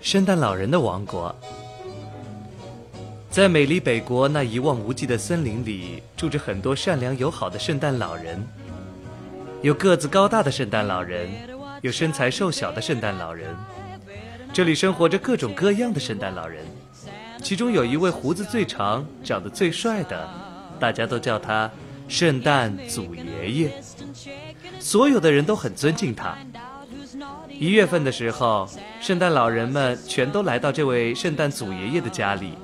圣诞老人的王国，在美丽北国那一望无际的森林里，住着很多善良友好的圣诞老人。有个子高大的圣诞老人，有身材瘦小的圣诞老人。这里生活着各种各样的圣诞老人，其中有一位胡子最长、长得最帅的，大家都叫他圣诞祖爷爷。所有的人都很尊敬他。一月份的时候，圣诞老人们全都来到这位圣诞祖爷爷的家里，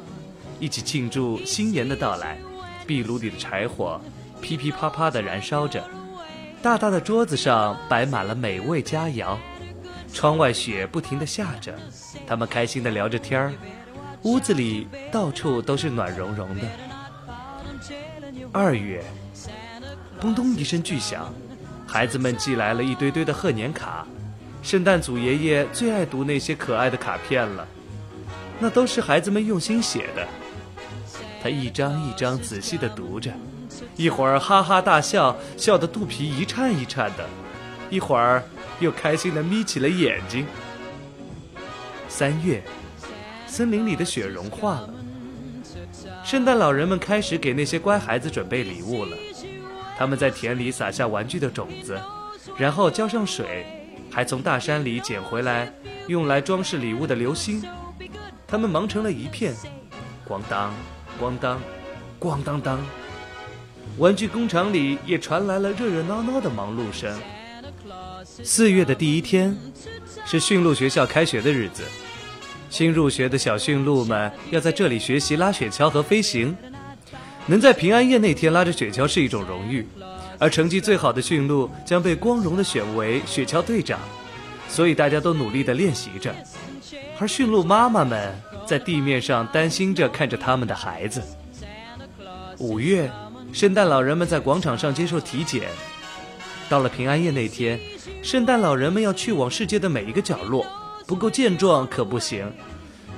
一起庆祝新年的到来。壁炉里的柴火噼噼啪啪地燃烧着，大大的桌子上摆满了美味佳肴，窗外雪不停地下着，他们开心地聊着天儿，屋子里到处都是暖融融的。二月，咚咚一声巨响，孩子们寄来了一堆堆的贺年卡。圣诞祖爷爷最爱读那些可爱的卡片了，那都是孩子们用心写的。他一张一张仔细地读着，一会儿哈哈大笑，笑得肚皮一颤一颤的；一会儿又开心地眯起了眼睛。三月，森林里的雪融化了，圣诞老人们开始给那些乖孩子准备礼物了。他们在田里撒下玩具的种子，然后浇上水。还从大山里捡回来用来装饰礼物的流星，他们忙成了一片，咣当，咣当，咣当当。玩具工厂里也传来了热热闹闹的忙碌声。四月的第一天，是驯鹿学校开学的日子，新入学的小驯鹿们要在这里学习拉雪橇和飞行。能在平安夜那天拉着雪橇是一种荣誉。而成绩最好的驯鹿将被光荣地选为雪橇队长，所以大家都努力地练习着。而驯鹿妈妈们在地面上担心着看着他们的孩子。五月，圣诞老人们在广场上接受体检。到了平安夜那天，圣诞老人们要去往世界的每一个角落，不够健壮可不行，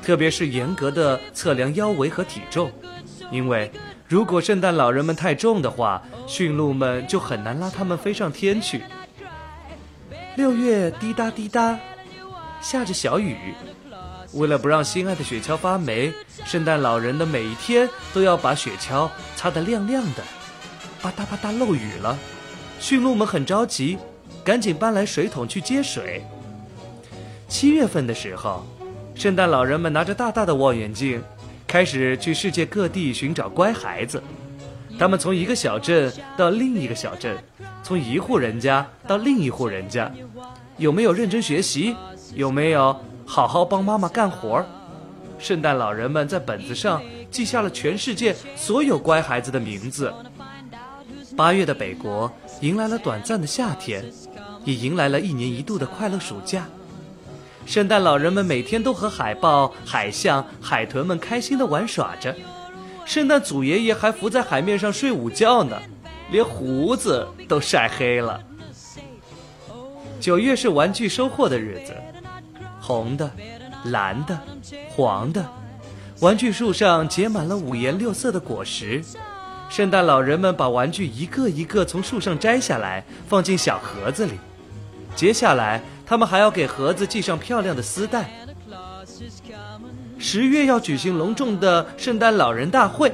特别是严格的测量腰围和体重，因为。如果圣诞老人们太重的话，驯鹿们就很难拉他们飞上天去。六月滴答滴答，下着小雨。为了不让心爱的雪橇发霉，圣诞老人的每一天都要把雪橇擦得亮亮的。吧嗒吧嗒漏雨了，驯鹿们很着急，赶紧搬来水桶去接水。七月份的时候，圣诞老人们拿着大大的望远镜。开始去世界各地寻找乖孩子，他们从一个小镇到另一个小镇，从一户人家到另一户人家，有没有认真学习？有没有好好帮妈妈干活？圣诞老人们在本子上记下了全世界所有乖孩子的名字。八月的北国迎来了短暂的夏天，也迎来了一年一度的快乐暑假。圣诞老人们每天都和海豹、海象、海豚们开心地玩耍着，圣诞祖爷爷还浮在海面上睡午觉呢，连胡子都晒黑了。九月是玩具收获的日子，红的、蓝的、黄的，玩具树上结满了五颜六色的果实，圣诞老人们把玩具一个一个从树上摘下来，放进小盒子里，接下来。他们还要给盒子系上漂亮的丝带。十月要举行隆重的圣诞老人大会，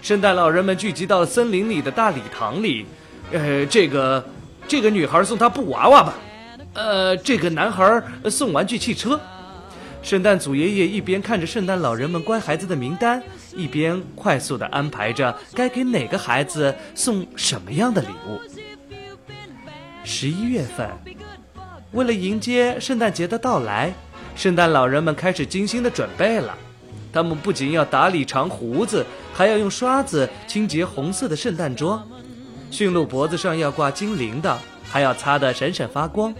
圣诞老人们聚集到了森林里的大礼堂里。呃，这个这个女孩送她布娃娃吧，呃，这个男孩送玩具汽车。圣诞祖爷爷一边看着圣诞老人们乖孩子的名单，一边快速地安排着该给哪个孩子送什么样的礼物。十一月份。为了迎接圣诞节的到来，圣诞老人们开始精心的准备了。他们不仅要打理长胡子，还要用刷子清洁红色的圣诞装。驯鹿脖子上要挂金铃铛，还要擦得闪闪发光。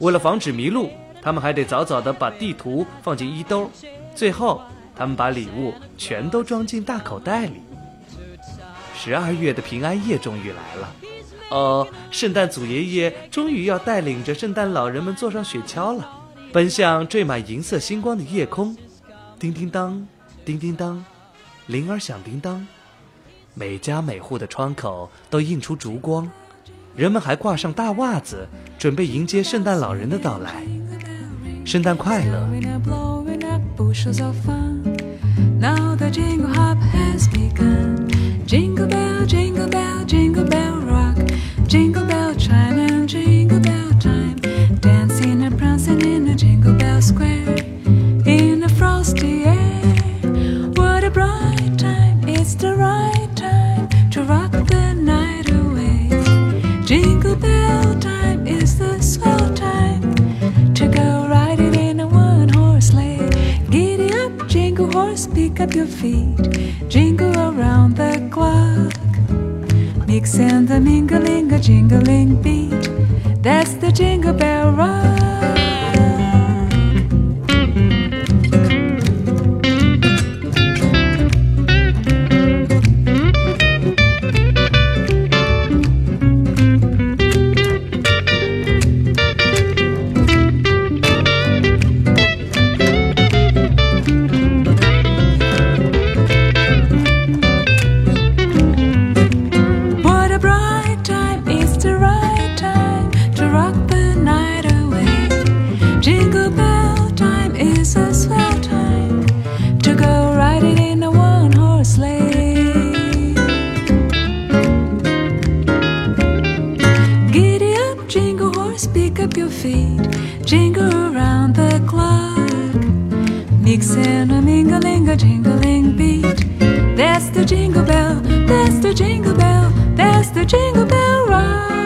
为了防止迷路，他们还得早早地把地图放进衣兜。最后，他们把礼物全都装进大口袋里。十二月的平安夜终于来了。哦圣诞祖爷爷终于要带领着圣诞老人们坐上雪橇了。奔向缀满银色星光的夜空。叮叮当叮叮当铃儿响叮当。每家每户的窗口都映出烛光。人们还挂上大袜子准备迎接圣诞老人的到来。圣诞快乐。Pick up your feet, jingle around the clock. Mix and a mingling, a jingling beat. That's the jingle bell. feet jingle around the clock. Mixing a mingling a jingling beat. That's the jingle bell, that's the jingle bell, that's the jingle bell rock.